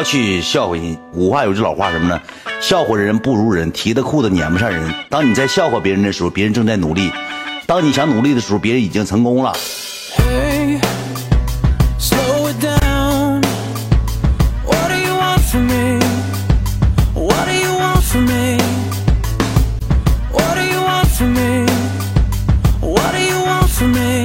要去笑话人。五话有句老话什么呢？笑话人不如人，提的裤子撵不上人。当你在笑话别人的时候，别人正在努力；当你想努力的时候，别人已经成功了。What do you want from me?